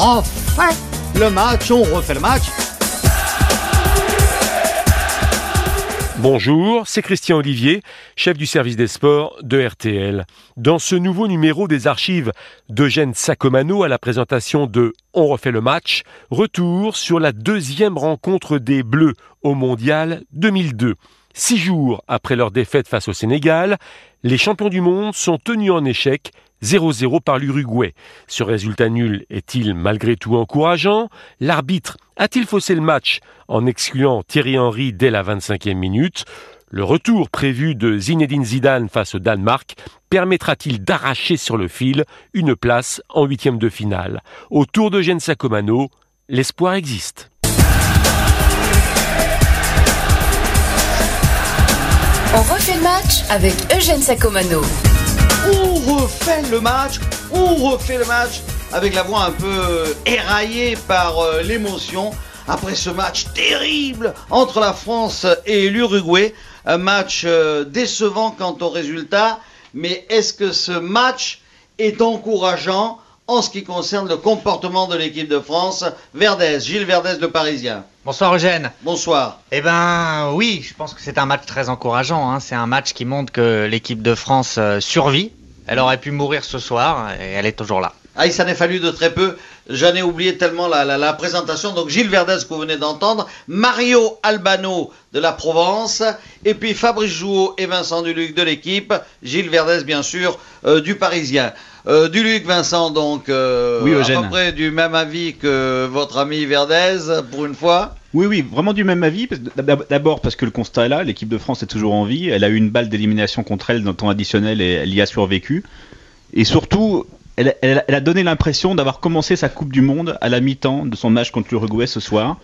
refait le match, on refait le match. Bonjour, c'est Christian Olivier, chef du service des sports de RTL. Dans ce nouveau numéro des archives d'Eugène Sacomano à la présentation de On refait le match, retour sur la deuxième rencontre des Bleus au Mondial 2002. Six jours après leur défaite face au Sénégal, les champions du monde sont tenus en échec 0-0 par l'Uruguay. Ce résultat nul est-il malgré tout encourageant? L'arbitre a-t-il faussé le match en excluant Thierry Henry dès la 25e minute? Le retour prévu de Zinedine Zidane face au Danemark permettra-t-il d'arracher sur le fil une place en huitième de finale? Autour de Gen Sacomano, l'espoir existe. Match avec Eugène Sacomano. On refait le match, on refait le match avec la voix un peu éraillée par euh, l'émotion après ce match terrible entre la France et l'Uruguay. Un match euh, décevant quant au résultat, mais est-ce que ce match est encourageant en ce qui concerne le comportement de l'équipe de France? Verdez, Gilles Verdez, le Parisien. Bonsoir Eugène. Bonsoir. Eh ben oui, je pense que c'est un match très encourageant. Hein. C'est un match qui montre que l'équipe de France euh, survit. Elle aurait pu mourir ce soir et elle est toujours là. Ah, il s'en est fallu de très peu. J'en ai oublié tellement la, la, la, présentation. Donc Gilles Verdez que vous venez d'entendre, Mario Albano de la Provence, et puis Fabrice Jouot et Vincent Duluc de l'équipe, Gilles Verdez bien sûr euh, du Parisien. Euh, Duluc, Vincent, donc euh, oui, à peu près du même avis que votre ami Verdez pour une fois. Oui, oui, vraiment du même avis. D'abord parce que le constat est là, l'équipe de France est toujours en vie. Elle a eu une balle d'élimination contre elle dans le temps additionnel et elle y a survécu. Et surtout, elle, a donné l'impression d'avoir commencé sa Coupe du Monde à la mi-temps de son match contre l'Uruguay ce soir.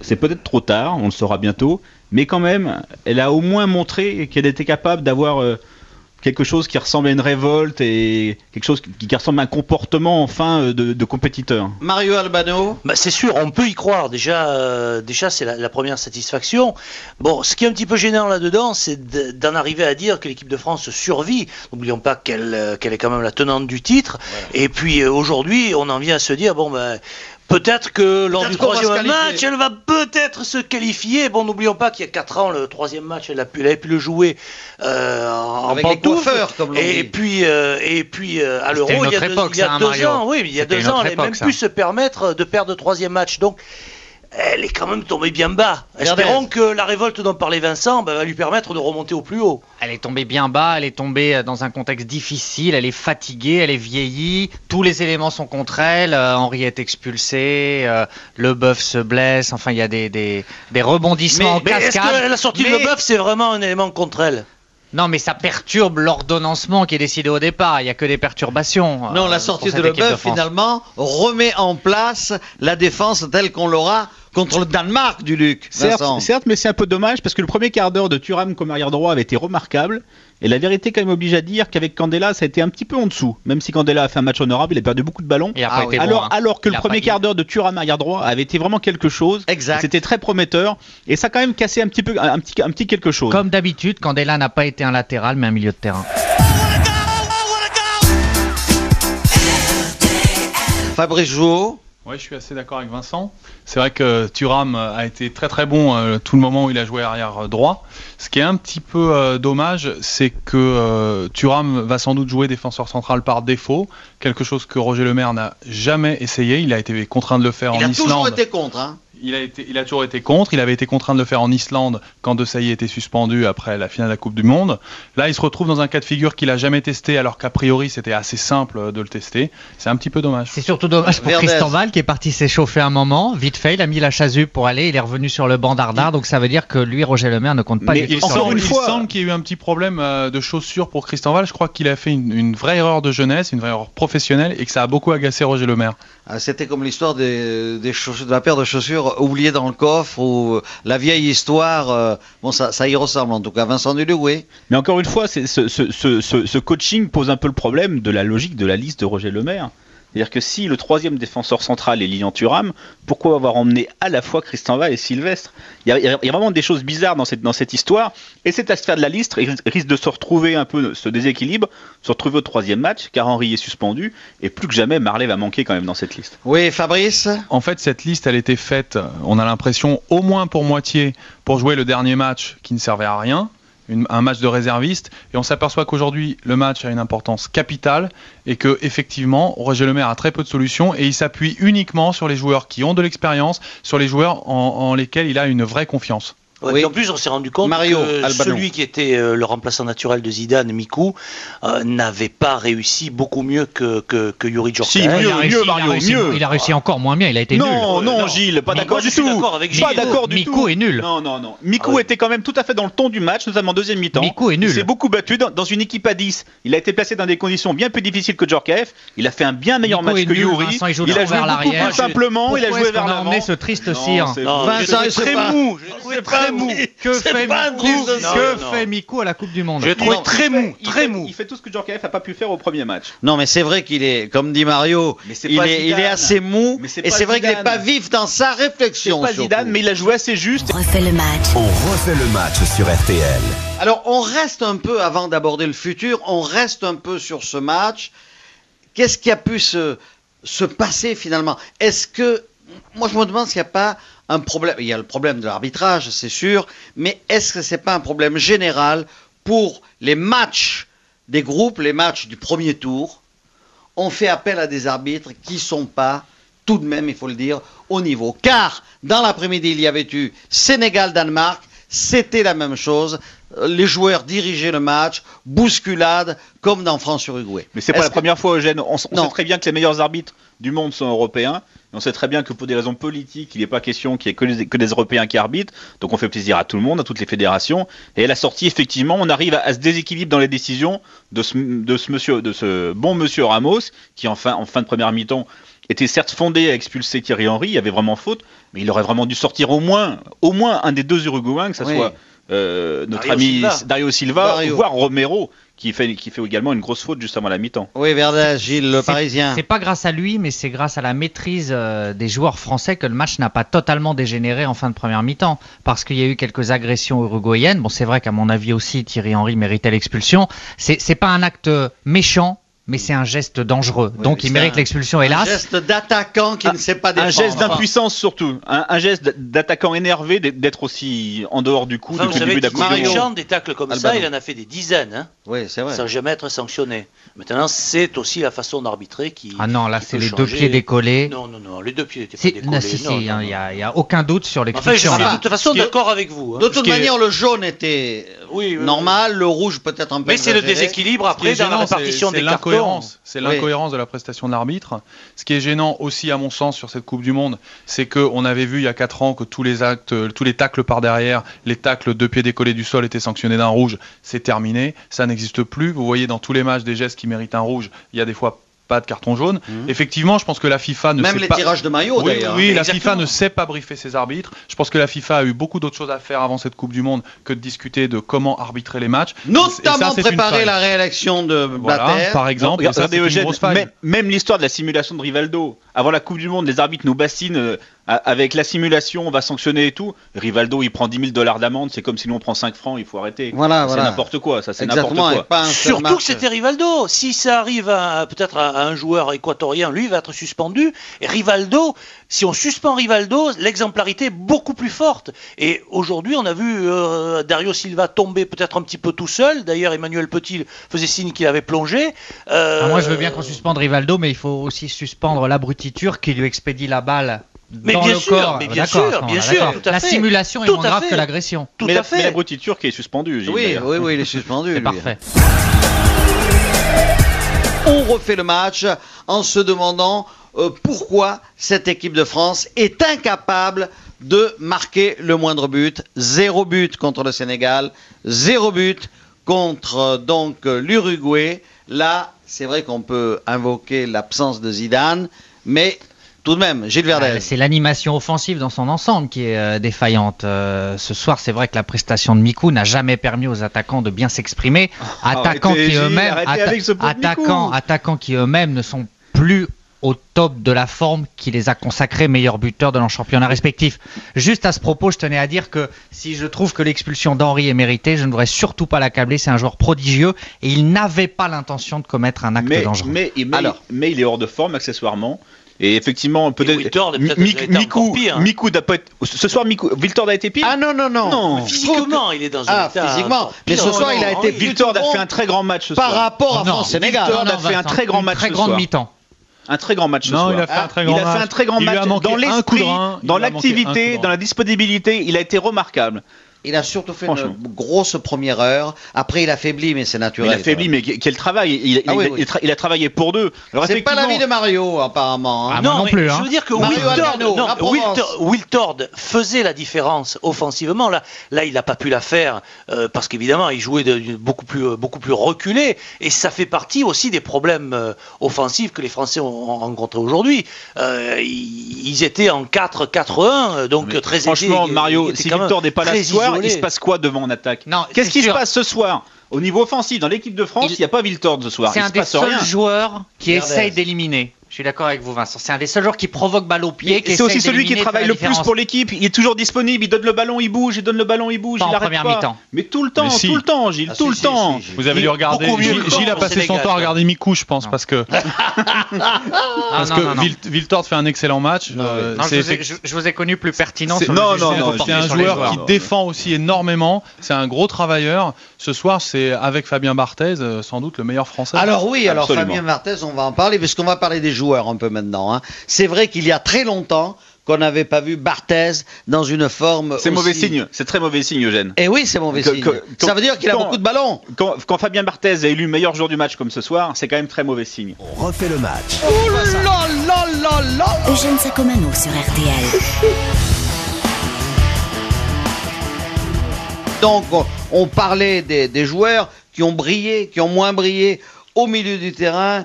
C'est peut-être trop tard, on le saura bientôt, mais quand même, elle a au moins montré qu'elle était capable d'avoir euh, quelque chose qui ressemble à une révolte et quelque chose qui, qui ressemble à un comportement enfin euh, de, de compétiteur. Mario Albano bah, C'est sûr, on peut y croire. Déjà, euh, déjà c'est la, la, première satisfaction. Bon, ce qui est un petit peu gênant là-dedans, c'est d'en arriver à dire que l'équipe de France survit. N'oublions pas qu'elle qu est quand même la tenante du titre. Voilà. Et puis euh, aujourd'hui, on en vient à se dire, bon, ben. Peut-être que lors peut du troisième match, elle va peut-être se qualifier. Bon, n'oublions pas qu'il y a 4 ans, le troisième match, elle, a pu, elle avait pu le jouer euh, en Avec les coiffeurs, comme et, dit. puis, euh, et puis euh, à l'Euro, il y a, deux, époque, il y a ça, deux Mario. ans, oui, il y a deux ans, elle avait même ça. pu se permettre de perdre le troisième match. Donc, elle est quand même tombée bien bas. Espérons que la révolte dont parlait Vincent bah, va lui permettre de remonter au plus haut. Elle est tombée bien bas, elle est tombée dans un contexte difficile, elle est fatiguée, elle est vieillie, tous les éléments sont contre elle, euh, Henri est expulsé, euh, le bœuf se blesse, enfin il y a des, des, des rebondissements mais, en mais cascade. Est-ce que la sortie mais... de Leboeuf, c'est vraiment un élément contre elle? Non, mais ça perturbe l'ordonnancement qui est décidé au départ. Il n'y a que des perturbations. Non, la sortie de Leboeuf, finalement, remet en place la défense telle qu'on l'aura contre le Danemark du Luc. Certes, certes mais c'est un peu dommage parce que le premier quart d'heure de Thuram comme arrière droit avait été remarquable. Et la vérité, quand même, oblige à dire qu'avec Candela, ça a été un petit peu en dessous. Même si Candela a fait un match honorable, il a perdu beaucoup de ballons. Ah, oui. alors, bon, hein. alors que le premier quart d'heure de Thuram arrière droit avait été vraiment quelque chose. C'était très prometteur. Et ça a quand même cassé un petit peu, un petit, un petit quelque chose. Comme d'habitude, Candela n'a pas été un latéral, mais un milieu de terrain. Fabrice Jouot oui, je suis assez d'accord avec Vincent. C'est vrai que Thuram a été très très bon euh, tout le moment où il a joué arrière droit. Ce qui est un petit peu euh, dommage, c'est que euh, Thuram va sans doute jouer défenseur central par défaut, quelque chose que Roger Lemaire n'a jamais essayé. Il a été contraint de le faire il en a Islande. toujours été contre. Hein il a, été, il a toujours été contre. Il avait été contraint de le faire en Islande quand De Sailly était suspendu après la finale de la Coupe du Monde. Là, il se retrouve dans un cas de figure qu'il a jamais testé, alors qu'a priori c'était assez simple de le tester. C'est un petit peu dommage. C'est surtout dommage pour Verdez. Tristan Val qui est parti s'échauffer un moment. Vite fait, il a mis la chasuble pour aller. Il est revenu sur le banc d'Ardard. Donc ça veut dire que lui, Roger Lemaire, ne compte pas. Mais du il tout sur semble, lui. il semble qu'il y ait eu un petit problème euh, de chaussures pour Christian Val. Je crois qu'il a fait une, une, vraie erreur de jeunesse, une vraie erreur professionnelle, et que ça a beaucoup agacé Roger Lemaire. Ah, C'était comme l'histoire des, des chaussures, de la paire de chaussures oubliées dans le coffre ou la vieille histoire. euh, bon, ça, y ressemble en tout cas. Vincent Duluc, oui. Mais encore une fois, ce, coaching pose un peu le problème de la logique de la liste de Roger Lemaire. C'est-à-dire que si le troisième défenseur central est Lilian Thuram, pourquoi avoir emmené à la fois Christian Va et Sylvestre? Il y, a, il y, a, vraiment des choses bizarres dans cette, dans cette histoire, et cette affaire de la liste risque de se retrouver un peu ce déséquilibre, se retrouver au troisième match, car Henry est suspendu, et plus que jamais Marley va manquer quand même dans cette liste. Oui, Fabrice? En fait, cette liste, elle était faite, on a l'impression, au moins pour moitié, pour jouer le dernier match qui ne servait à rien, un match de réserviste et on s'aperçoit qu'aujourd'hui le match a une importance capitale et que effectivement Roger Lemaire a très peu de solutions et il s'appuie uniquement sur les joueurs qui ont de l'expérience, sur les joueurs en lesquels il a une vraie confiance. Ouais, oui. En plus, on s'est rendu compte Mario, que Albano. celui qui était euh, le remplaçant naturel de Zidane, Mikou, euh, n'avait pas réussi beaucoup mieux que, que, que Yuri Djorkaeff. Si, il a mieux, réussi- mieux, il a Mario, réussi- mieux. Il a réussi encore moins bien, il a été nul. Non, non, non. Gilles, pas d'accord du je suis tout. d'accord avec Pas Gilles. d'accord du Miku tout. est nul. Non, non, non. Miku Ah oui. était quand même tout à fait dans le ton du match, notamment en deuxième mi-temps. Miku est nul. Il s'est beaucoup battu dans, dans une équipe à 10. Il a été placé dans des conditions bien plus difficiles que Djorkaeff. Il a fait un bien meilleur Miku match que nul, Yuri. Vincent, il joue il a joué vers beaucoup l'arrière. plus simplement. Il a joué vers l'avant. ce triste Non, cire c'est- Non, Vincent, c'est très pas- mou. C'est très pas mou. Que C'est fait Miku. Que fait. Miku à la Coupe du Monde Je l'ai trouvé Non, très mou, il très fait- mou. Il fait tout ce que Djorkaeff n'a pas pu faire au premier match. Non, mais c'est vrai qu'il est, comme dit Mario, il est, il est Zidane. assez mou, et c'est vrai qu'il n'est pas vif dans sa C'est réflexion. pas. Zidane, mais il a joué assez juste. On refait le match. On refait le match sur RTL. Alors, on reste un peu, avant d'aborder le futur, on reste un peu sur ce match. Qu'est-ce qui a pu se, se passer finalement? Est-ce que. Moi, je me demande s'il n'y a pas un problème. Il y a le problème de l'arbitrage, c'est sûr, mais est-ce que ce n'est pas un problème général pour les matchs des groupes, les matchs du premier tour? On fait appel à des arbitres qui ne sont pas, tout de même, il faut le dire, au niveau. Car, dans l'après-midi, il y avait eu Sénégal-Danemark, c'était la même chose. Les joueurs dirigeaient le match, bousculade, comme dans France-Uruguay. Mais c'est pas la que- première fois, Eugène. On, sait très bien que les meilleurs arbitres du monde sont européens. On sait très bien que pour des raisons politiques, il n'est pas question qu'il y ait que, des Européens qui arbitrent. Donc on fait plaisir à tout le monde, à toutes les fédérations. Et à la sortie, effectivement, on arrive à, à ce déséquilibre dans les décisions de ce, de ce monsieur, de ce bon monsieur Ramos, qui en fin, en fin de première mi-temps était certes fondé à expulser Thierry Henry, il y avait vraiment faute, mais il aurait vraiment dû sortir au moins, au moins un des deux Uruguayens, que ce Oui. soit euh, notre Dario ami Silva. Dario Silva, Dario. voire Romero, qui fait, qui fait également une grosse faute juste avant la mi-temps. Oui, Verdez, Gilles, le Parisien. C'est pas grâce à lui, mais c'est grâce à la maîtrise euh, des joueurs français que le match n'a pas totalement dégénéré en fin de première mi-temps. Parce qu'il y a eu quelques agressions uruguayennes. Bon, c'est vrai qu'à mon avis aussi, Thierry Henry méritait l'expulsion. C'est c'est pas un acte méchant, mais c'est un geste dangereux. Oui, Donc il mérite un- l'expulsion, Un hélas. geste d'attaquant qui Un- ne sait pas défendre. Un geste d'impuissance surtout, un, un geste d'attaquant énervé, d'être- aussi en dehors du coup Enfin, vous depuis le savez début de la Coupe chante des tacles comme ça, il en a fait des dizaines, hein, Oui, c'est vrai. sans jamais être sanctionné. Maintenant, c'est aussi la façon d'arbitrer qui. Ah non, là c'est les deux pieds décollés. Non, non, non, les deux pieds n'étaient pas Si, décollés. non, si, si, non, il n'y non, a, non. il y a- il y a aucun doute sur Enfin, je l'expulsion. suis de toute façon d'accord avec vous. hein. De toute manière, le jaune était Oui, oui, normal, le rouge peut-être un peu Mais c'est le déséquilibre après dans la répartition des cartons. l'incohérence. C'est Oui. l'incohérence de la prestation de l'arbitre. Ce qui est gênant aussi, à mon sens, sur cette Coupe du Monde, c'est qu'on avait vu il y a 4 ans que tous les actes, euh, tous les tacles par derrière, les tacles deux pieds décollés du sol étaient sanctionnés d'un rouge. C'est terminé. Ça n'existe plus. Vous voyez dans tous les matchs des gestes qui méritent un rouge, il y a des fois pas de carton jaune. Mhm. Effectivement, je pense que la FIFA ne Même sait les pas. tirages de maillot Oui, d'ailleurs. oui, la. FIFA ne sait pas briefer ses arbitres. Je pense que la FIFA a eu beaucoup d'autres choses à faire avant cette Coupe du Monde que de discuter de comment arbitrer les matchs. Ça, Notamment préparer la réélection de Voilà, Blatter. par exemple. Non, et ça, regardez c'est une Eugène, grosse faille. même, même l'histoire de la simulation de Rivaldo. Avant la Coupe du Monde, les arbitres nous bassinent euh, avec la simulation, on va sanctionner et tout. Rivaldo, il prend 10 000 dollars d'amende, c'est comme si nous on prend 5 francs, il faut arrêter. Voilà, c'est voilà. n'importe quoi, ça c'est n'importe quoi. pas Surtout que c'était Rivaldo. Si ça arrive à peut-être à, à un joueur équatorien, lui va être suspendu. Et Rivaldo, si on suspend Rivaldo, l'exemplarité est beaucoup plus forte. Et aujourd'hui, on a vu euh, Dario Silva tomber peut-être un petit peu tout seul. D'ailleurs, Emmanuel Petit faisait signe qu'il avait plongé. Euh, Ah, moi, je veux bien qu'on suspende Rivaldo, mais il faut aussi suspendre l'abrutiture qui lui expédie la balle Mais dans bien le sûr, corps. mais bien sûr, bien tout à La fait. simulation est Tout moins grave fait. que l'agression. Tout mais, à la, fait. mais est suspendu. Gilles, Oui, oui, oui, il est suspendu. C'est lui. parfait. On refait le match en se demandant euh, pourquoi cette équipe de France est incapable de marquer le moindre but. Zéro but contre le Sénégal, zéro but contre euh, donc l'Uruguay. Là, c'est vrai qu'on peut invoquer l'absence de Zidane, mais tout de même, Gilles Verdez. Ah, C'est l'animation offensive dans son ensemble qui est euh, défaillante. Euh, ce soir, c'est vrai que la prestation de Mikou n'a jamais permis aux attaquants de bien s'exprimer. Attaquants arrêtez, qui eux-mêmes, atta- attaquants, attaquants qui eux-mêmes ne sont plus au top de la forme qui les a consacrés meilleurs buteurs de leur championnat respectif. Juste à ce propos, je tenais à dire que si je trouve que l'expulsion d'Henri est méritée, je ne voudrais surtout pas l'accabler. C'est un joueur prodigieux et il n'avait pas l'intention de commettre un acte mais, dangereux. mais, mais, mais il est hors de forme accessoirement. Et effectivement, peut-être. Wiltord est Mi- peut-être- Mi- ça a été encore Mikou, pire. Mikou n'a pas été- Ce soir, Mikou, Wiltord a été pire? Ah non, non, non. Non. Physiquement, il est dans un Ah, état physiquement. Mais ce soir, Non, il a été Wiltord a fait un très grand match ce par soir. rapport à Non, France-Sénégal. Wiltord a fait un très grand une match très ce grande soir. mi-temps. Un très grand match ce Non, soir. il a fait un très grand il a fait match. un très grand Il lui a match manqué dans un coup de l'esprit, dans l'activité, dans la disponibilité. Il a été remarquable. Il a surtout fait une grosse première heure. Après, il a faibli, mais c'est naturel. Il a faibli, mais quel travail il, il- Ah oui, il- oui. il tra- il a travaillé pour deux. C'est pas l'avis de Mario, apparemment. hein. Ah, non mais plus, hein. Je veux dire que Wiltord, non. Wiltord- Wiltord faisait la différence offensivement. Là, là il n'a pas pu la faire euh, parce qu'évidemment, il jouait de, de- beaucoup, plus, euh, beaucoup plus reculé. Et ça fait partie aussi des problèmes euh, offensifs que les Français ont, ont rencontrés aujourd'hui. Euh, ils, étaient en 4-4-1, donc mais très aidés, franchement, ils Mario, si Victor n'est pas là ce soir, il se passe quoi devant en attaque Non, Qu'est-ce qui se passe ce soir Au niveau offensif, dans l'équipe de France, Il- n'y a pas Viltord ce soir. C'est Il un se des passe seuls rien. joueurs qui essaye d'éliminer. Je suis d'accord avec vous, Vincent. C'est un des seuls joueurs qui provoque balle au pied. C'est aussi celui qui travaille le plus pour l'équipe. Il est toujours disponible. Il donne le ballon, il bouge. Il donne le ballon, il bouge. Pas il en première mi-temps. Mais tout le temps, si. tout le temps, Gilles, Ah, tout si, le si, temps. si, si. Vous avez dû regarder. Gilles, Gilles a passé son temps à regarder Mikou, je pense, Non. parce que Ah, parce non, que non. Wilt- Wiltord fait un excellent match. euh, je, vous ai, effect- je- je vous ai connu plus pertinent sur non, non, c'est un joueur qui défend aussi énormément. C'est un gros travailleur. Ce soir, c'est avec Fabien Barthez, euh, sans doute le meilleur français. Alors oui, alors. Fabien Marthez, on va en parler, parce qu'on va parler des joueurs un peu maintenant. hein. C'est vrai qu'il y a très longtemps qu'on n'avait pas vu Barthez dans une forme C'est aussi- mauvais signe. C'est très mauvais signe, Eugène. Et oui, c'est mauvais Que- signe. que- Ça veut dire qu'il a quand- beaucoup de ballons. Quand, quand Fabien Barthez est élu meilleur joueur du match comme ce soir, c'est quand même très mauvais signe. On refait le match. Eugène Sacomano sur RTL. Donc, on, on parlait des, des joueurs qui ont brillé, qui ont moins brillé au milieu du terrain.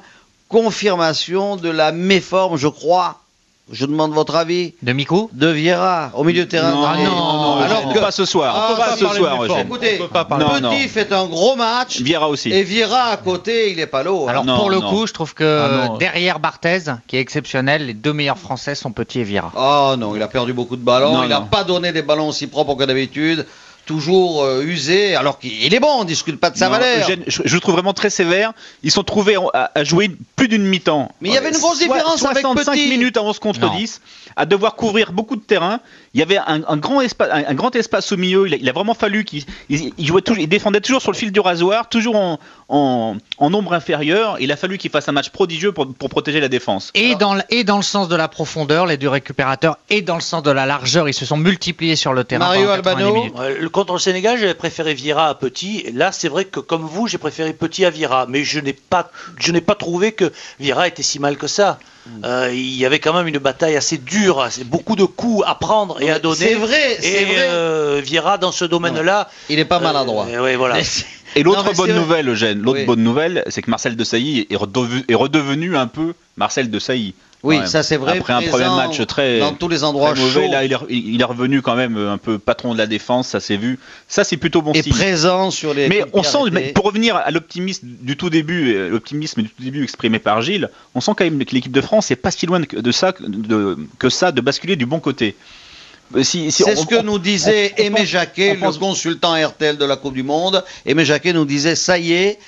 Confirmation de la méforme, je crois. Je demande votre avis. De Mikou De Vieira au milieu de terrain. Non, les- non, non, alors que pas ce soir. Ah, pas si, ce parler soir, Eugène. Écoutez, On peut pas. Non, Petit non. fait un gros match. Vieira aussi. Et Vieira à côté, il est pas l'eau. hein. Alors non, pour le non. coup, je trouve que Ah non. derrière Barthez, qui est exceptionnel, les deux meilleurs Français sont Petit et Vieira. Oh non, il a perdu beaucoup de ballons. Non, il n'a non. pas donné des ballons aussi propres que d'habitude. Toujours euh, usé, alors qu'il est bon, on ne discute pas de sa Non, valeur. Eugène, je, je le trouve vraiment très sévère. Ils sont trouvés à, à jouer plus d'une mi-temps. Mais il y avait une grosse différence avec 65 Petit. minutes à 11 contre Non. 10, à devoir couvrir beaucoup de terrain. Il y avait un, un grand, espace, un, un grand espace au milieu. Il a, il a vraiment fallu qu'il il, il jouait toujours, il défendait toujours sur le fil du rasoir, toujours en, en, en nombre inférieur. Il a fallu qu'il fasse un match prodigieux pour, pour protéger la défense. Et dans, le, et dans le sens de la profondeur, les deux récupérateurs, et dans le sens de la largeur, ils se sont multipliés sur le terrain. Mario pendant 90 Albano le- contre le Sénégal, j'avais préféré Vieira à Petit. Et Là, c'est vrai que comme vous, j'ai préféré Petit à Vieira. Mais je n'ai pas, je n'ai pas trouvé que Vieira était si mal que ça. Hmm. Euh, il y avait quand même une bataille assez dure, assez- beaucoup de coups à prendre et à donner. C'est vrai, c'est Et vrai. euh, Vieira, dans ce domaine-là, Il n'est pas maladroit. euh, ouais, voilà. Et l'autre bonne vrai. nouvelle, Eugène, l'autre Oui. bonne nouvelle, c'est que Marcel Desailly est, redevenu, est redevenu un peu Marcel Desailly. Oui, ça c'est vrai. Après un premier match très, dans tous les endroits mauvais, là il est, il est revenu quand même un peu patron de la défense, ça s'est vu. Ça c'est plutôt bon et signe. présent sur les. Mais on sent, mais pour revenir à l'optimisme du tout début, euh, l'optimisme du tout début exprimé par Gilles, on sent quand même que l'équipe de France n'est pas si loin de, ça, de, que ça, de basculer du bon côté. Euh, Si, si C'est ce que nous disait on- Aimé Jacquet, le pense- consultant RTL de la Coupe du Monde. Aimé Jacquet nous disait ça y est,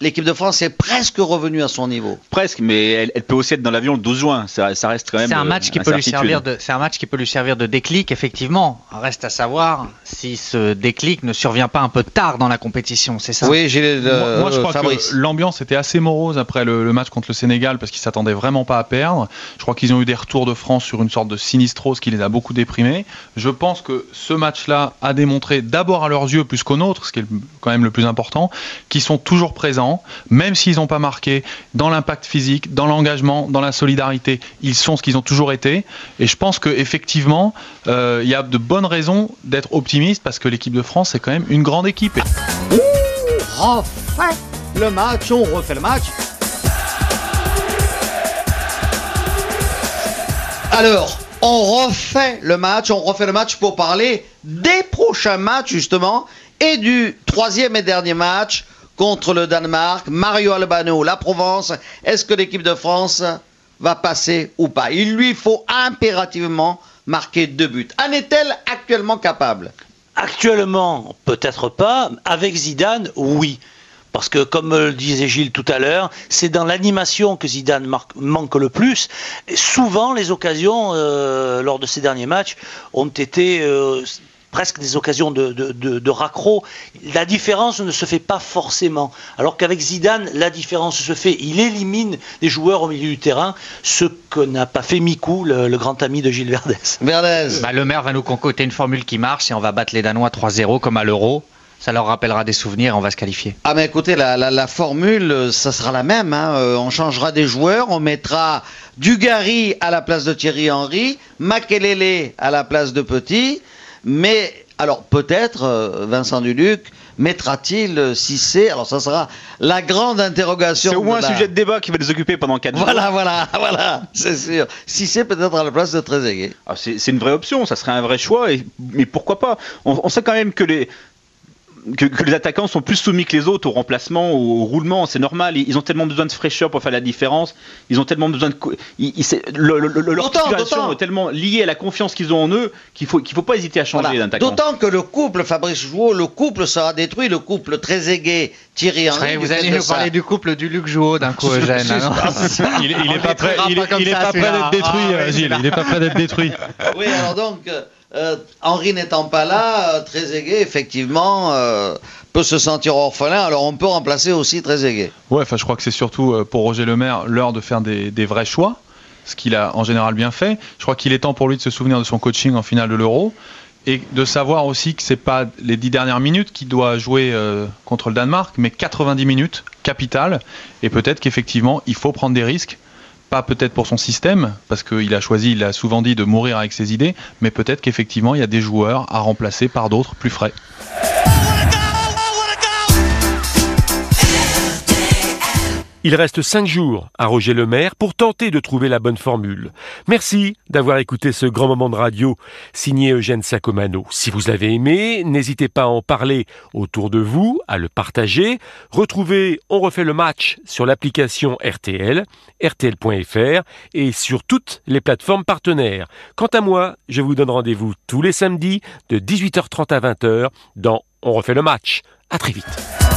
l'équipe de France est presque revenue à son niveau. Presque, mais elle, elle peut aussi être dans l'avion le 12 juin. Ça, ça reste quand même. C'est un euh, match qui peut lui servir de, c'est un match qui peut lui servir de déclic, effectivement. Reste à savoir si ce déclic ne survient pas un peu tard dans la compétition, c'est ça? Oui, j'ai Moi, moi, je crois Fabrice. que l'ambiance était assez morose après le, le match contre le Sénégal parce qu'ils s'attendaient vraiment pas à perdre. Je crois qu'ils ont eu des retours de France sur une sorte de sinistrose qui les a beaucoup déprimés. Je pense que ce match-là a démontré d'abord à leurs yeux plus qu'aux nôtres, ce qui est quand même le plus important, qu'ils sont toujours présents, même s'ils n'ont pas marqué, dans l'impact physique, dans l'engagement, dans la solidarité. Ils sont ce qu'ils ont toujours été. Et je pense qu'effectivement, il y a de bonnes raisons d'être optimiste parce que l'équipe de France est quand même une grande équipe. refait le match, on refait le match. Alors, on refait le match, on refait le match pour parler des prochains matchs justement et du troisième et dernier match contre le Danemark. Mario Albano, la Provence. Est-ce que l'équipe de France va passer ou pas? Il lui faut impérativement marquer deux buts. En est-elle actuellement capable? Actuellement, peut-être pas. Avec Zidane, oui. Parce que, comme le disait Gilles tout à l'heure, c'est dans l'animation que Zidane manque le plus. Souvent, les occasions, euh, lors de ces derniers matchs, ont été euh, presque des occasions de, de, raccro. La différence ne se fait pas forcément. Alors qu'avec Zidane, la différence se fait. Il élimine des joueurs au milieu du terrain, ce que n'a pas fait Mikou, le, grand ami de Gilles Verdez. Verdez. Bah, le maire va nous concocter une formule qui marche et on va battre les Danois 3-0 comme à l'Euro. Ça leur rappellera des souvenirs et on va se qualifier. Ah mais écoutez, la, formule, ça sera la même. Hein. Euh, on changera des joueurs, on mettra Dugarry à la place de Thierry Henry, Makelele à la place de Petit, mais alors peut-être euh, Vincent Duluc mettra-t-il Cissé Alors ça sera la grande interrogation. C'est au moins un sujet de débat qui va les occuper pendant 4 jours. Voilà, voilà, voilà, c'est sûr. Cissé peut-être à la place de Trezeguet. Ah, c'est une vraie option, ça serait un vrai choix, et, mais pourquoi pas? On, sait quand même que les, que, les attaquants sont plus soumis que les autres au remplacement, au, roulement, c'est normal. Ils, ont tellement besoin de fraîcheur pour faire la différence. Ils ont tellement besoin de. Ils, leur situation est tellement liée à la confiance qu'ils ont en eux qu'il faut qu'il faut pas hésiter à changer d'attaquant. D'autant que le couple Fabrice Jouot, le couple sera détruit, le couple très aigué Thierry Henry. vous allez nous parler du couple du Luc Jouot d'un coup, Eugène. il, n'est pas prêt, il, est pas prêt d'être détruit, Gilles. Il n'est pas prêt d'être détruit. Oui, alors donc. Euh, euh, Henri n'étant pas là, euh, Trezeguet, effectivement, euh, peut se sentir orphelin. Alors on peut remplacer aussi Trezeguet. Ouais, je crois que c'est surtout pour Roger Lemaire l'heure de faire des, vrais choix, ce qu'il a en général bien fait. Je crois qu'il est temps pour lui de se souvenir de son coaching en finale de l'Euro et de savoir aussi que c'est pas les dix dernières minutes qu'il doit jouer contre le Danemark, mais 90 minutes capitales. Et peut-être qu'effectivement il faut prendre des risques pas peut-être pour son système, parce qu'il a choisi, il a souvent dit de mourir avec ses idées, mais peut-être qu'effectivement il y a des joueurs à remplacer par d'autres plus frais. Il reste cinq jours à Roger Lemaire pour tenter de trouver la bonne formule. Merci d'avoir écouté ce grand moment de radio signé Eugène Sacomano. Si vous l'avez aimé, n'hésitez pas à en parler autour de vous, à le partager. Retrouvez On refait le match sur l'application RTL, rtl.fr et sur toutes les plateformes partenaires. Quant à moi, je vous donne rendez-vous tous les samedis de 18h30 à 20h dans On refait le match. À très vite.